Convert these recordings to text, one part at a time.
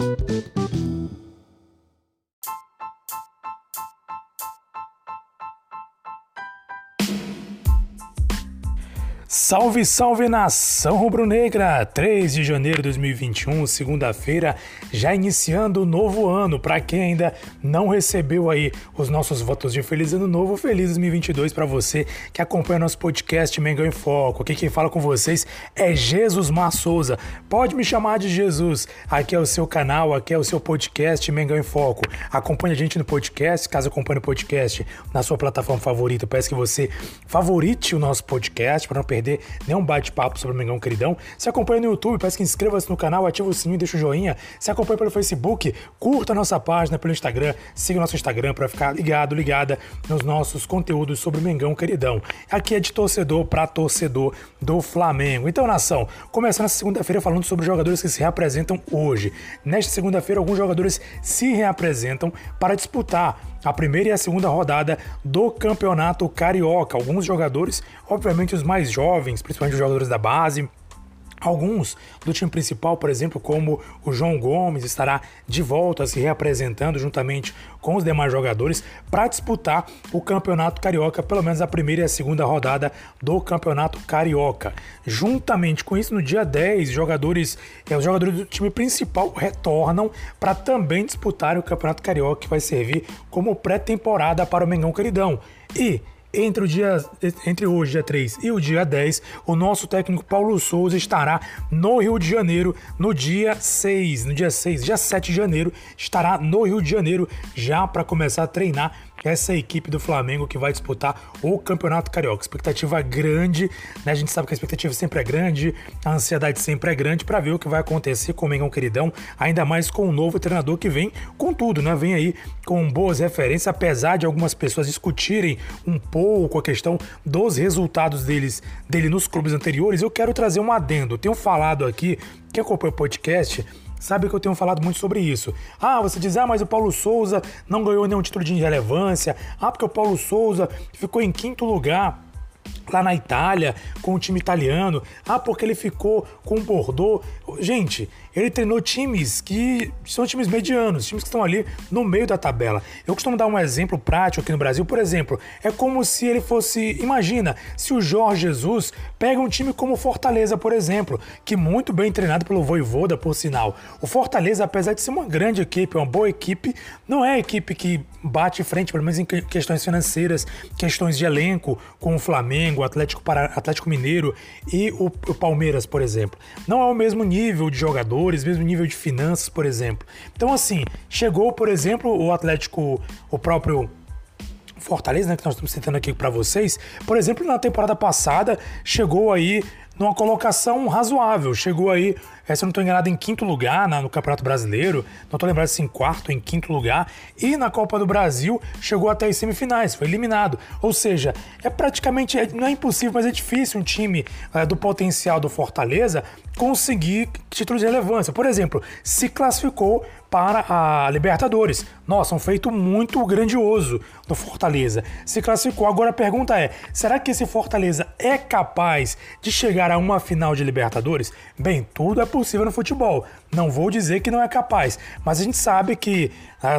thank you Salve, salve nação rubro-negra! 3 de janeiro de 2021, segunda-feira, já iniciando o novo ano. Para quem ainda não recebeu aí os nossos votos de feliz ano novo, feliz 2022 para você que acompanha nosso podcast Mengão em Foco. Aqui quem fala com vocês é Jesus Mar Souza. Pode me chamar de Jesus. Aqui é o seu canal, aqui é o seu podcast Mengão em Foco. Acompanhe a gente no podcast, caso acompanhe o podcast na sua plataforma favorita. peço que você favorite o nosso podcast para não perder perder nenhum bate-papo sobre o Mengão Queridão. Se acompanha no YouTube, peço que inscreva-se no canal, ativa o sininho, deixa o joinha. Se acompanha pelo Facebook, curta a nossa página pelo Instagram, siga o nosso Instagram para ficar ligado, ligada nos nossos conteúdos sobre o Mengão Queridão. Aqui é de torcedor para torcedor do Flamengo. Então, nação, começando essa segunda-feira falando sobre jogadores que se reapresentam hoje. Nesta segunda-feira, alguns jogadores se reapresentam para disputar a primeira e a segunda rodada do Campeonato Carioca. Alguns jogadores, obviamente os mais jovens, principalmente os jogadores da base, Alguns do time principal, por exemplo, como o João Gomes, estará de volta se reapresentando juntamente com os demais jogadores para disputar o Campeonato Carioca, pelo menos a primeira e a segunda rodada do Campeonato Carioca. Juntamente com isso, no dia 10, jogadores, é, os jogadores do time principal retornam para também disputar o Campeonato Carioca, que vai servir como pré-temporada para o Mengão Queridão. E entre, o dia, entre hoje, dia 3, e o dia 10, o nosso técnico Paulo Souza estará no Rio de Janeiro no dia 6. No dia 6, dia 7 de janeiro, estará no Rio de Janeiro já para começar a treinar essa equipe do Flamengo que vai disputar o Campeonato Carioca. Expectativa grande, né? A gente sabe que a expectativa sempre é grande, a ansiedade sempre é grande para ver o que vai acontecer com o Mengão Queridão, ainda mais com o novo treinador que vem com tudo, né? Vem aí com boas referências, apesar de algumas pessoas discutirem um pouco a questão dos resultados deles, dele nos clubes anteriores. Eu quero trazer um adendo. Eu tenho falado aqui, que acompanha o podcast, sabe que eu tenho falado muito sobre isso. Ah, você diz, ah, mas o Paulo Souza não ganhou nenhum título de relevância. Ah, porque o Paulo Souza ficou em quinto lugar lá na Itália com o time italiano. Ah, porque ele ficou com o Bordeaux. Gente, ele treinou times que são times medianos, times que estão ali no meio da tabela. Eu costumo dar um exemplo prático aqui no Brasil, por exemplo, é como se ele fosse, imagina, se o Jorge Jesus pega um time como Fortaleza, por exemplo, que muito bem treinado pelo Voivoda, por sinal. O Fortaleza, apesar de ser uma grande equipe, uma boa equipe, não é a equipe que bate frente, pelo menos em questões financeiras, questões de elenco, com o Flamengo, Atlético, Atlético Mineiro e o, o Palmeiras, por exemplo. Não é o mesmo nível de jogadores, mesmo nível de finanças, por exemplo. Então, assim, chegou, por exemplo, o Atlético, o próprio Fortaleza, né, que nós estamos citando aqui para vocês, por exemplo, na temporada passada chegou aí numa colocação razoável, chegou aí é, se eu não estou enganado, em quinto lugar na, no Campeonato Brasileiro, não estou lembrado se em quarto em quinto lugar, e na Copa do Brasil chegou até as semifinais, foi eliminado. Ou seja, é praticamente, é, não é impossível, mas é difícil um time é, do potencial do Fortaleza conseguir títulos de relevância. Por exemplo, se classificou para a Libertadores. Nossa, um feito muito grandioso do Fortaleza. Se classificou. Agora a pergunta é: será que esse Fortaleza é capaz de chegar a uma final de Libertadores? Bem, tudo é possível no futebol. Não vou dizer que não é capaz, mas a gente sabe que,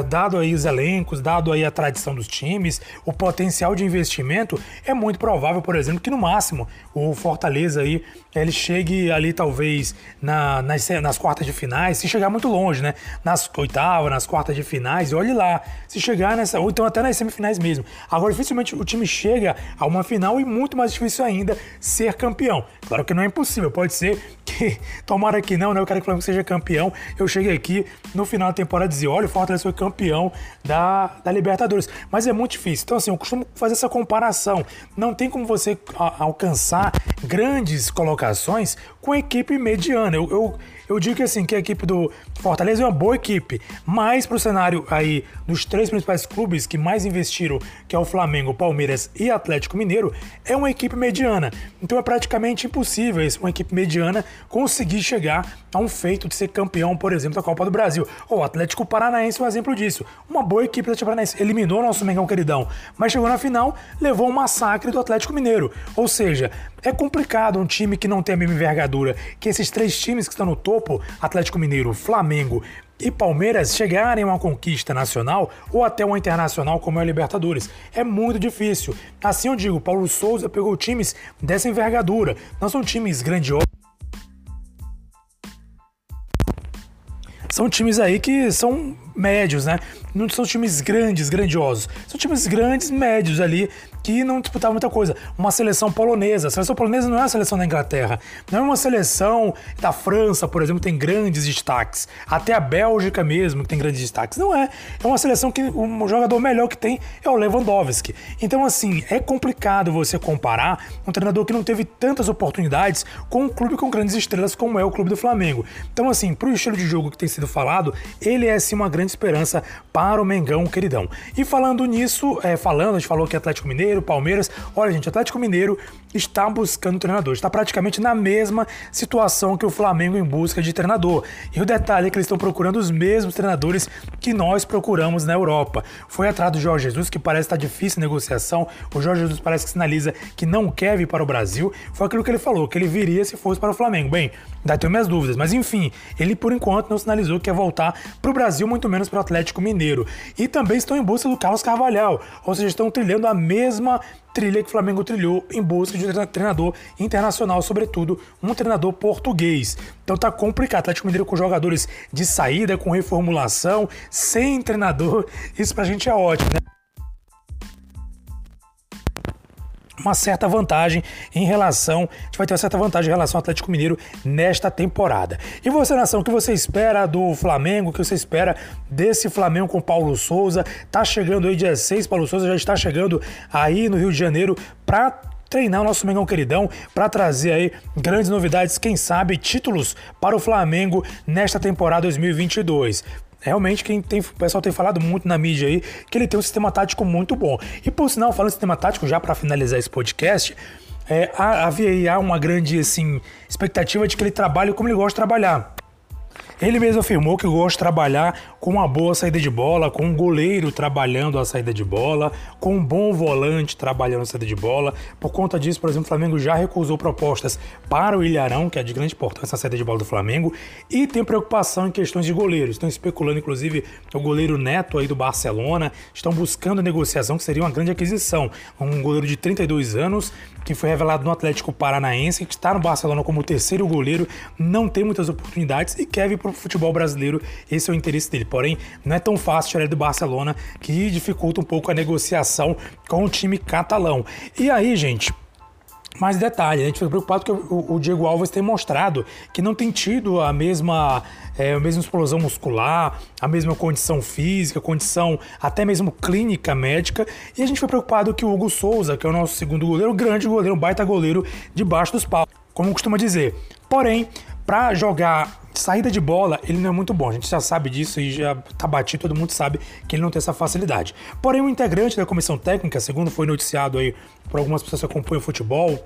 dado aí os elencos, dado aí a tradição dos times, o potencial de investimento, é muito provável, por exemplo, que no máximo o Fortaleza aí ele chegue ali talvez na, nas, nas quartas de finais, se chegar muito longe, né? Nas oitavas, nas quartas de finais, e olhe lá, se chegar nessa, ou então até nas semifinais mesmo. Agora, dificilmente o time chega a uma final e muito mais difícil ainda ser campeão. Claro que não é impossível, pode ser que, tomara que não, né? Eu quero que o Flamengo seja campeão. Eu cheguei aqui no final da temporada e dizer: olha, o Fortaleza foi campeão da, da Libertadores. Mas é muito difícil. Então, assim, eu costumo fazer essa comparação. Não tem como você alcançar grandes colocações com equipe mediana. Eu, eu, eu digo que assim, que a equipe do Fortaleza é uma boa equipe, mas para o cenário aí dos três principais clubes que mais investiram, que é o Flamengo, Palmeiras e Atlético Mineiro, é uma equipe mediana. Então é praticamente impossível uma equipe mediana conseguir chegar a um feito de ser campeão, por exemplo, da Copa do Brasil. O Atlético Paranaense é um exemplo disso. Uma boa equipe do Atlético Paranaense eliminou o nosso Mengão queridão, mas chegou na final, levou um massacre do Atlético Mineiro. Ou seja, é complicado um time que não tem a mesma envergadura que esses três times que estão no topo topo, Atlético Mineiro, Flamengo e Palmeiras chegarem a uma conquista nacional ou até uma internacional como é a Libertadores. É muito difícil. Assim eu digo, Paulo Souza pegou times dessa envergadura. Não são times grandiosos. São times aí que são médios, né? Não são times grandes, grandiosos. São times grandes, médios ali, que não disputavam muita coisa. Uma seleção polonesa. A seleção polonesa não é a seleção da Inglaterra. Não é uma seleção da França, por exemplo, tem grandes destaques. Até a Bélgica mesmo, que tem grandes destaques. Não é. É uma seleção que o jogador melhor que tem é o Lewandowski. Então, assim, é complicado você comparar um treinador que não teve tantas oportunidades com um clube com grandes estrelas como é o clube do Flamengo. Então, assim, pro estilo de jogo que tem sido falado, ele é sim uma grande esperança para o Mengão queridão. E falando nisso, é, falando, a gente falou que Atlético Mineiro Palmeiras. Olha, gente, Atlético Mineiro está buscando treinador, está praticamente na mesma situação que o Flamengo em busca de treinador. E o detalhe é que eles estão procurando os mesmos treinadores que nós procuramos na Europa. Foi atrás do Jorge Jesus, que parece estar difícil a negociação. O Jorge Jesus parece que sinaliza que não quer vir para o Brasil. Foi aquilo que ele falou, que ele viria se fosse para o Flamengo. Bem, ainda tenho minhas dúvidas, mas enfim, ele por enquanto não sinalizou que quer voltar para o Brasil, muito menos para o Atlético Mineiro. E também estão em busca do Carlos Carvalhal, ou seja, estão trilhando a mesma trilha que o Flamengo trilhou em busca de um treinador internacional, sobretudo um treinador português. Então tá complicado. Atlético Mineiro com jogadores de saída, com reformulação, sem treinador. Isso pra gente é ótimo, né? Uma certa vantagem em relação, a gente vai ter uma certa vantagem em relação ao Atlético Mineiro nesta temporada. E você, nação, o que você espera do Flamengo? O que você espera desse Flamengo com Paulo Souza? Tá chegando aí dia 6, Paulo Souza já está chegando aí no Rio de Janeiro para treinar o nosso Mengão queridão para trazer aí grandes novidades, quem sabe títulos para o Flamengo nesta temporada 2022 realmente quem tem, o pessoal tem falado muito na mídia aí que ele tem um sistema tático muito bom. E por sinal, falando de sistema tático, já para finalizar esse podcast, é, havia uma grande assim, expectativa de que ele trabalhe como ele gosta de trabalhar. Ele mesmo afirmou que gosta de trabalhar com uma boa saída de bola, com um goleiro trabalhando a saída de bola, com um bom volante trabalhando a saída de bola. Por conta disso, por exemplo, o Flamengo já recusou propostas para o Ilharão, que é de grande importância a saída de bola do Flamengo, e tem preocupação em questões de goleiros. Estão especulando, inclusive, o goleiro Neto aí do Barcelona, estão buscando negociação, que seria uma grande aquisição. Um goleiro de 32 anos, que foi revelado no Atlético Paranaense, que está no Barcelona como terceiro goleiro, não tem muitas oportunidades e quer vir para o futebol brasileiro. Esse é o interesse dele. Porém, não é tão fácil tirar ele do Barcelona, que dificulta um pouco a negociação com o time catalão. E aí, gente, mais detalhe, a gente fica preocupado que o, Diego Alves tem mostrado que não tem tido a mesma, é, a mesma explosão muscular, a mesma condição física, condição até mesmo clínica médica. E a gente foi preocupado que o Hugo Souza, que é o nosso segundo goleiro, grande goleiro, baita goleiro debaixo dos paus, como costuma dizer. Porém, para jogar saída de bola, ele não é muito bom. A gente já sabe disso e já tá batido, todo mundo sabe que ele não tem essa facilidade. Porém, um integrante da comissão técnica, segundo foi noticiado aí por algumas pessoas que acompanham o futebol,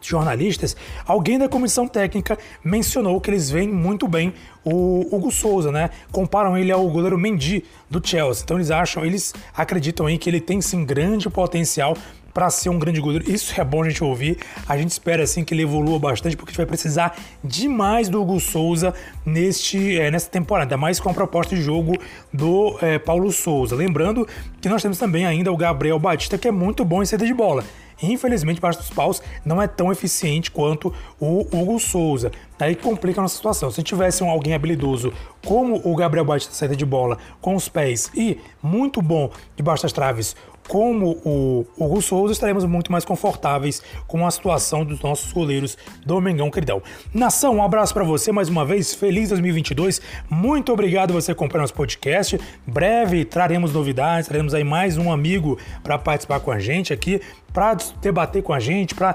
jornalistas, alguém da comissão técnica mencionou que eles veem muito bem o Hugo Souza, né? Comparam ele ao goleiro Mendy do Chelsea. Então eles acham, eles acreditam aí que ele tem sim grande potencial para ser um grande goleiro. Isso é bom a gente ouvir. A gente espera assim que ele evolua bastante, porque a gente vai precisar demais do Hugo Souza neste, é, nessa temporada, mais com a proposta de jogo do é, Paulo Souza. Lembrando que nós temos também ainda o Gabriel Batista, que é muito bom em saída de bola. Infelizmente, baixo dos paus não é tão eficiente quanto o Hugo Souza. Aí complica a nossa situação. Se tivesse um alguém habilidoso como o Gabriel Batista saída de bola com os pés e muito bom debaixo das traves, como o Hugo Souza, estaremos muito mais confortáveis com a situação dos nossos goleiros do Mengão Queridão. Nação, um abraço para você mais uma vez, feliz 2022, muito obrigado você acompanhar nosso podcast, breve traremos novidades, traremos aí mais um amigo para participar com a gente aqui, para debater com a gente, para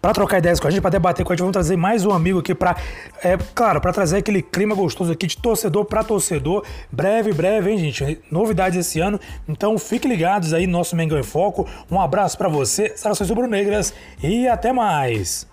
para trocar ideias com a gente, para debater com a gente. Vamos trazer mais um amigo aqui para, é, claro, para trazer aquele clima gostoso aqui de torcedor para torcedor. Breve, breve, hein, gente? Novidades esse ano. Então fiquem ligados aí no nosso Mengão em Foco. Um abraço para você, saudações rubro-negras e até mais.